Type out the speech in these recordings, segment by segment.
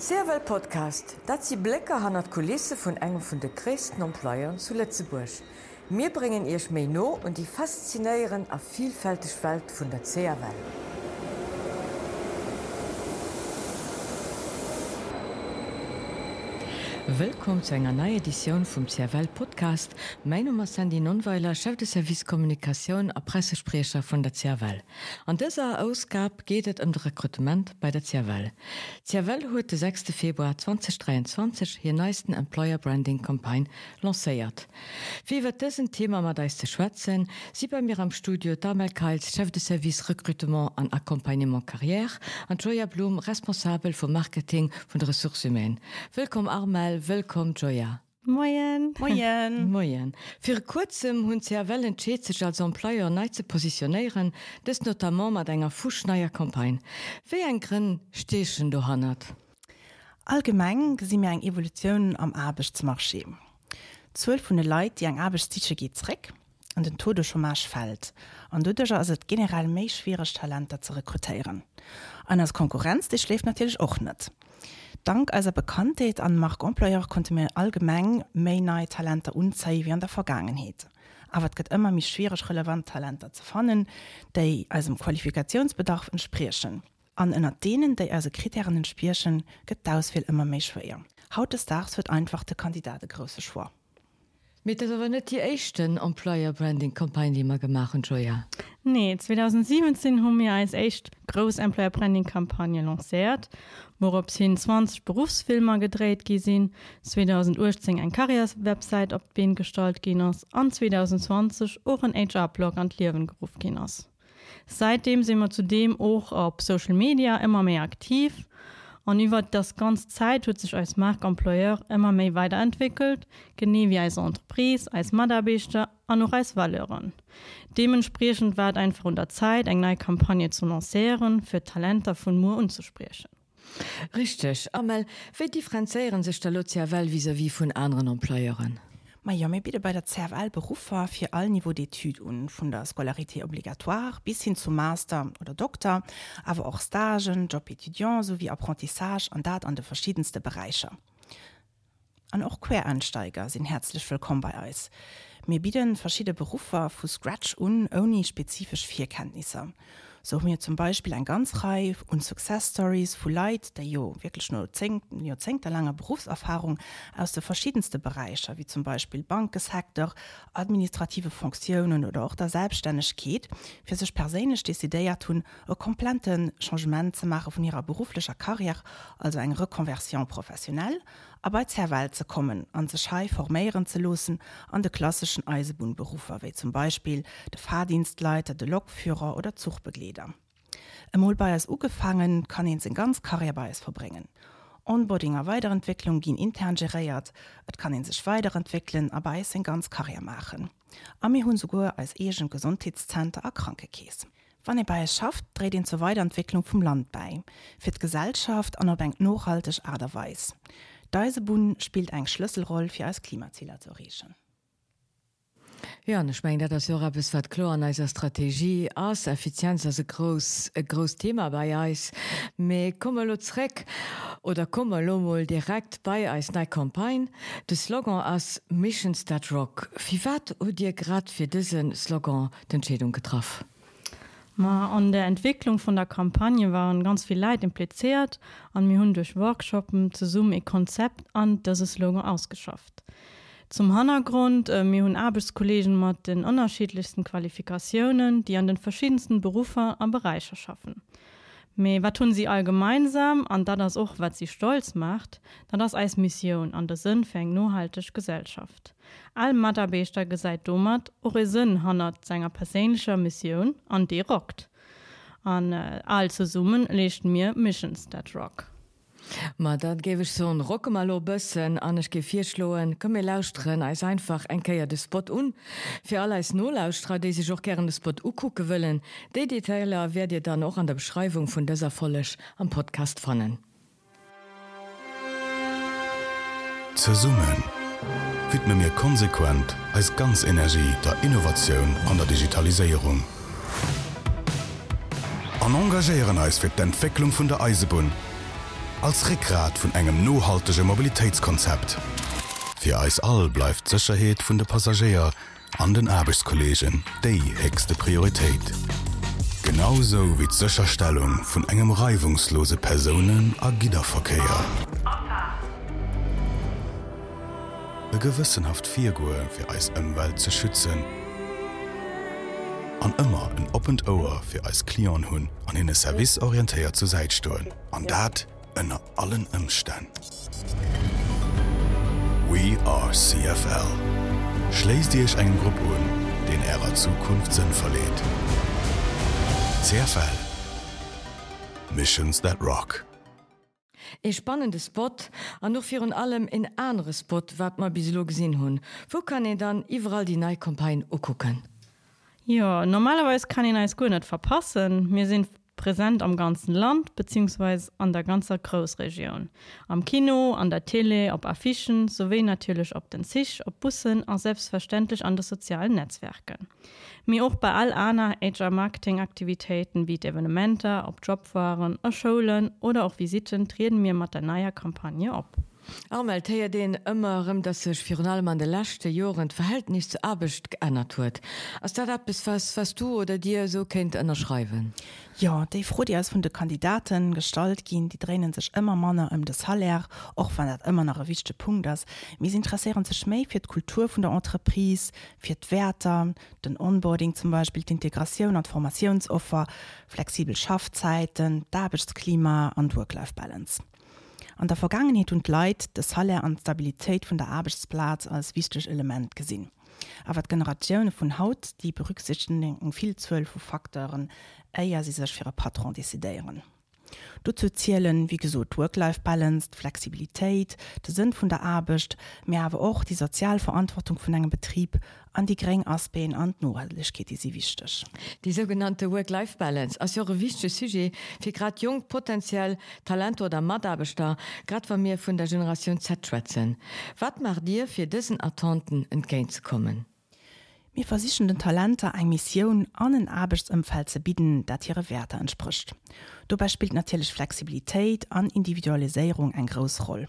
Serwel Podcast, dat sie Blecke han at Kulisse vun engem vun de christen Emploiern zu Lettzeburg. Mir bringen ihrch méi no und die faszinéieren a vielfältig Welt vun der CRW. Willkommen zu einer neuen Edition vom CRL Podcast. Mein Name ist Sandy Nonweiler, Chef de Service Kommunikation und Pressesprecher von der CRL. An dieser Ausgabe geht es um das Rekrutament bei der CRL. CRL hat den 6. Februar 2023 hier neuesten Employer Branding Campaign lanciert. Wie wird diesen Thema mit euch zu schwätzen, sie bei mir am Studio Damel Keils, Chef de Service Recrutement und Accompagnement Carrière und Joya Blum, responsable für Marketing von Ressourcen Willkommen Armel willkommen Joya. Moyen Moyen Moyen Fi kurzem hunn ze Wellen sech als Emploier ne ze positionieren, des not mat enger Fuschneier Kompagne. Wéi en Grinn stechen du hannnert? Allgemeng si mir eng Evoluioun am Abbechtsmarché. Zwölf vun de Leiit, die eng Abbestiche gehtsreck an den tode schon marsch fät. an ducher ass et generell méich schwierigg Talenter ze rekrutieren. An als Konkurrenz die schläft natürlich och net. Dank als er Bekanntheit an Mark Employer konnte mir allgemeng méi neue Talente unzei wie an der Vergangenheit. Aber es gibt immer mich schwierig relevant Talente zu fannen, die als dem Qualifikationsbedarf entsprechen. An einer denen, die also Kriterien entsprechen, gibt das viel immer mehr schwer. Haut des Tages wird einfach der Kandidat große schwer. Mit aber net die echten Employer Branding Kampagne die man gemacht Joya. Nee 2017 haben wir als echt Groß Employer Branding Kampagne lanciert, worauf hin 20 Berufsfilmer gedreht gesinn, 2018 ein Karrierswebsite op Ben gestalt Genos an 2020 auch ein HR-Blog an Lebenberuf Genos. Seitdem sind wir zudem auch auf Social Media immer mehr aktiv an iwwer das ganz Zeit huet sich als Markemploeur immer méi weiterentwickelt, genie wie als Entreprise, als Maderbechte an noch als Valeuren. Dementsprechend war einfach von der Zeit eng neue Kampagne zu lancieren für Talenter von Mu unzusprechen. Richtig, Amel, wie differenzieren sich der Lucia Well vis wie von anderen Emploeuren? Ma ja bei der CRL Berufer fir all Niveau d'étude und vun der Scholarité obligatoire bis hin zum Master oder Doktor, aber auch Stagen, Jobetudiant sowie Apprentissage an dat an de verschiedenste Bereiche. An auch Queransteiger sind herzlich willkommen bei Eis. Mir bieten verschiedene Berufer fu Scratch un oni spezifisch Vierkenntnisse so mir zum Beispiel ein ganz reif und Success Stories Full Light der jo wirklich nur zehn der lange Berufserfahrung aus der verschiedenste Bereiche wie zum Beispiel Bankessektor, administrative Funktionen oder auch der selbstständig geht für sich persönlich die Idee tun kompletten Changement zu machen von ihrer beruflicher Karriere also eine Rekonversion professionell aber zerwelt zu kommen an se Schei formieren zu losen an de klassischen Eisebunberufer wie zum Beispiel der Fahrdienstleiter, de Lokführer oder Zugbegleder. Im Molbeiers ugefangen kann ihn in ganz Karrierebeis verbringen. Onboardinger Weiterentwicklung gin intern geréiert, et kann en sech weiterentwickeln, aber es in ganz Karriere machen. Ami hunn sogur als egent Gesundheitszenter a kranke Käes. Wann e bei es schafft, dreht ihn zur Weiterentwicklung vom Land bei, fir d Gesellschaft an der Bank nochhaltig. Deisebun spielt eng Schlüsselroll fir als Klimazieler zu riechen. Ja, ich mein, das ja bis wat klar an eiser Strategie ass Effizienz as groß e groß Thema bei Eis me komme loreck oder komme lomoll direkt bei Eis nei Kompagne de Slogan as Mission Stat Rock. Wie wat o dir grad fir diesen Slogan d'Entschädung getroffen? An der Entwicklung von der Kampagne waren ganz viel Leid impliziert an mir hun durch Workshoppen zu Summe e Konzept an das es Logo ausgeschafft. Zum Hannergrund äh, mir hun Arbeitskollegen mat den unterschiedlichsten Qualifikationen, die an den verschiedensten Berufer am Bereiche schaffen. Me wat tun sie allgemeinsam an da das auch wat sie stolz macht, dann das als Mission an der Sinn fängt nurhaltig Gesellschaft. All Maderbeter geseit dummert ore Sinn hannert seiner persönlicher Mission an die rockt. An äh, all zu summen lechten mir Missions dat Rock. Ma dat gewech so Rocke mal bëssen anch gefir schloen, kom mir lausren als einfach enkeier de Spot un. Fi all als Nolausstra, dé sich och gern de Spot ukucke wëllen. De Detailer werd ihr dann noch an der Beschreibung vun déser Follech am Podcast fannen. Ze summen widme mir konsequent als ganz Energie der Innovation an der Digitalisierung. An engagieren als fir d'Entwicklung vun der Eisebun als Rickrad vun engem nohaltege Mobilitätskonzept. Fi eis all bleifft Sicherheet vun de Passagier an den Erbeskolllegen déi hegste Priorität. Genauso wie d'Sicherstellung vun engem reibungslose Personen a Giderverkehr. E gewissenhaft Vigue fir eis ëmwelt ze schützen, an immer en Open Oer fir als Klion hunn an hinne Serviceorientéiert zu seit stoen, an ënner allen ëmstä. We are CFL. Schlees Dich eng Gruppe den Ärer Zukunft sinn verleet. CFL Missions that Rock. E spannende Spot an noch vir allem in andere Spot wat ma bis lo gesinn hunn. Wo kann e dann iwall die Neikompagne okucken? Ja, normalerweise kann ich als gut nicht verpassen. Wir sind präsent am ganzen Land beziehungsweise an der ganzen Großregion. Am Kino, an der Tele, ob Affischen, sowie natürlich ob den Sich, ob Bussen und selbstverständlich an den sozialen Netzwerken. Mir auch bei all anderen HR-Marketing-Aktivitäten wie Evenementer, ob Jobwaren, Schulen oder auch Visiten treten wir mit der neuen Kampagne ab. Armeltéier den ëmmerem dat sech Fional an de lachte Jorent Verhältnis zu abecht geënnert huet. Ass dat bis was was du oder Dir so kennt ënnerschreiwen. Ja déi froh Di ass vun de Kandidaten stalt ginn, die drehen sech immer Manner ëm um des Hallär och wann dat immer nach wichte Punkt ass. Mis interessieren ze schméi fir d Kultur vun der Entreprise, fir d Wertter, den Onboarding zum Beispiel d'Integrationun an Formationsoffer, flexibel Schaffzeiten, Dabechtsklima an Worklife-Balance an der Vergangenheit und Leid des Halle an Stabilität von der Arbeitsplatz als wichtig Element gesinn. Aber Generationen von Haut, die berücksichtigen viel zwölf Faktoren, eier sie sich für Patron desideieren. Du zu zielen wie gesot Worklife Balance, Flexibilität, der Sinn von der Abcht, mehr aber auch die Sozialverantwortung von einem Betrieb an die gering Aspen an Nolich geht die sie wichtig. Die sogenannte Worklife Balance als eure wichtig Sujet für grad jung potenziell Talent oder Madabestar grad von mir von der Generation Z-Schwätzen. Was macht dir für diesen Attonten entgegen zu kommen? Mir versichernden Talente eng Mission an den Arbeitsumfeld zu bieten, dat ihre Werte entspricht. Dabei spielt natürlich Flexibilität an Individualisierung ein groß Rolle.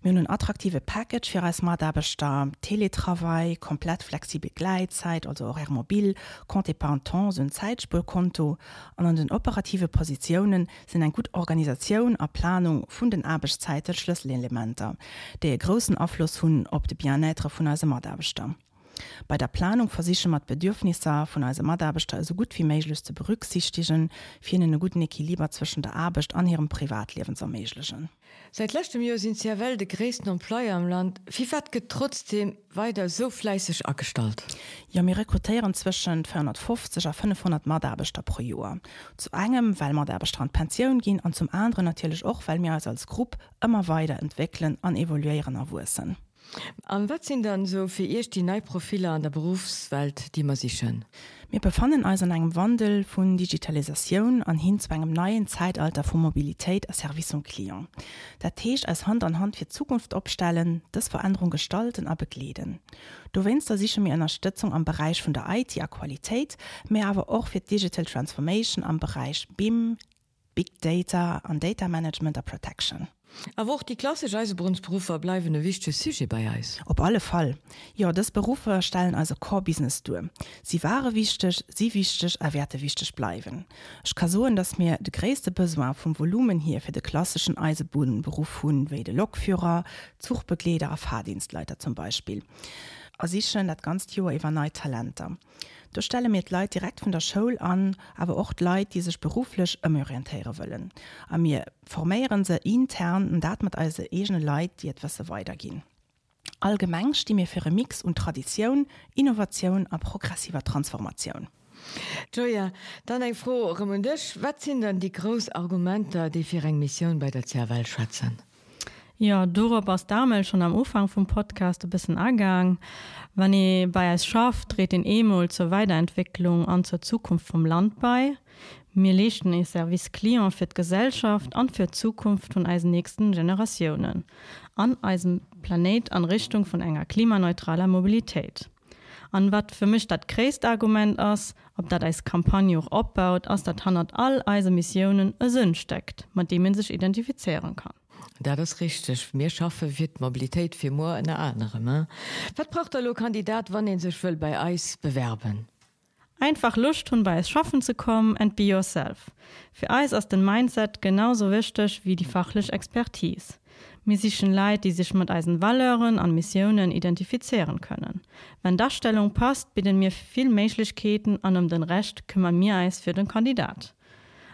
Mir ein attraktive Package für als Madarbeiter, Teletravail, komplett flexible Gleitzeit, also auch mobil, Compte Panton, so ein Zeitspurkonto und an den operative Positionen sind eine gute Organisation und Planung von den Arbeitszeiten Schlüsselelemente, die großen Einfluss haben auf die Bien-être von als Madarbeiter. Bei der Planung versichern mat Bedürfnisse von als Madarbeter so gut wie möglich zu berücksichtigen, finden guten Equiliber zwischen der Arbeit an ihrem Privatleben zu ermöglichen. Seit letztem Jahr sind sehr well de gräessten Employer am Land. Wie get trotzdem weiter so fleißig abgestalt? Ja mir rekrutieren zwischen 450 a 500 Madarbeter pro Jahr. Zu engem, weil Madarbestrand Pension gehen und zum anderen natürlich auch, weil mir als als Gruppe immer weiter entwickeln an evaluieren erwursen. An wat sind dann so fir echt die Neiprofile an der Berufswelt, die man sich? Wir befannen also an einem Wandel von Digitalisation an hin zu einem neuen Zeitalter von Mobilität als Service und Klient. Der Tisch als Hand an Hand für Zukunft abstellen, das Veränderung gestalten aber begleden. Du wennst da sicher mir Unterstützung am Bereich von der IT-Qualität, mehr aber auch für Digital Transformation am Bereich BIM, Big Data und Data Management und Protection. A woch die klassische Eisebrunsberufer bleiwen e wichte Suche bei Eis. Op alle Fall. Ja des Berufe stellen also Corebusiness du. Sie waren wichtig, sie wichtig erwerte wichtig bleiben. Ich kann soen, dass mir de gräste Besoin vom Volumen hier für de klassischen Eisebudenberuf hun wie de Lokführer, Zugbegleder, Fahrdienstleiter zum Beispiel. As ich schon dat ganz Joer iwwer neue Talenter. Du stelle mir Leid direkt von der Schule an, aber auch Leid, die sich beruflich orientieren wollen. An mir formieren sie intern und dat mit also egene Leid, die etwas so weitergehen. Allgemein die mir für Mix und Tradition, Innovation und progressiver Transformation. Joja, dann eng froh Ramondech, wat sind dann die Großargumente, die für eng Mission bei der Zerwelt schwatzen? Ja, Dora aus damals schon am Ufang vom Podcast ein bisschen angang. Wenn ihr bei es schafft, dreht den Emul zur Weiterentwicklung an zur Zukunft vom Land bei. Mir lechten ist Service Klima für die Gesellschaft und für die Zukunft von unseren nächsten Generationen. An unserem Planet an Richtung von enger klimaneutraler Mobilität. An wat für mich dat kräst Argument ass, ob dat als Kampagne auch opbaut, aus der Tannert all Eise Missionen e Sinn steckt, mit dem man sich identifizieren kann. Da das richtig. Mir schaffe wird Mobilität für nur eine andere wat braucht der Kandidat wann den sich will bei Eis bewerben? Einfach Lust und bei es schaffen zu kommen and be yourself. Für Eis aus dem Mindset genauso wichtig wie die fachliche Expertise. Musischen Leid die sich mit Eisenwalleuren an Missionen identifizieren können. Wenn Darstellung passt bieten mir viel Menschlichkeiten an um den Recht kümmern mir Eis für den Kandidat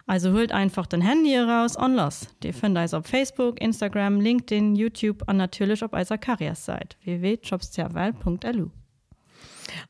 Also holt einfach den Handy raus on los. Die findet es auf Facebook, Instagram, LinkedIn, YouTube und natürlich auf unserer Karriereseite www.jobsterwelt.lu.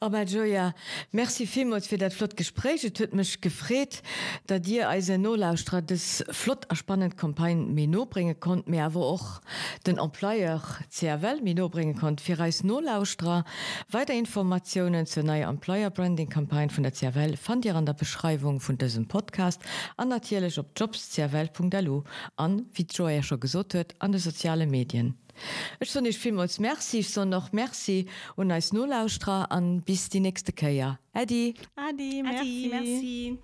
Aber Joja, Merci vielmals für fir dat Es hat mich gefreut, dass Dir als Nolaustra das flott erspannend Kampagne Mino bringen konnt mir aber auch den Employer CRL Mino bringen konnt Für als Nolaustra. Weiter Informationen zur neuen Employer Branding Kampagne von der CRL fand ihr an der Beschreibung von diesem Podcast an natürlich auf jobs.crl.lu an wie Joja schon gesagt hat, an den sozialen Medien. Ech so nicht vielmals Merci so noch Merci und als Nullaustra an bis die nächste Käier. Eddie Adi, merci. Adi, merci.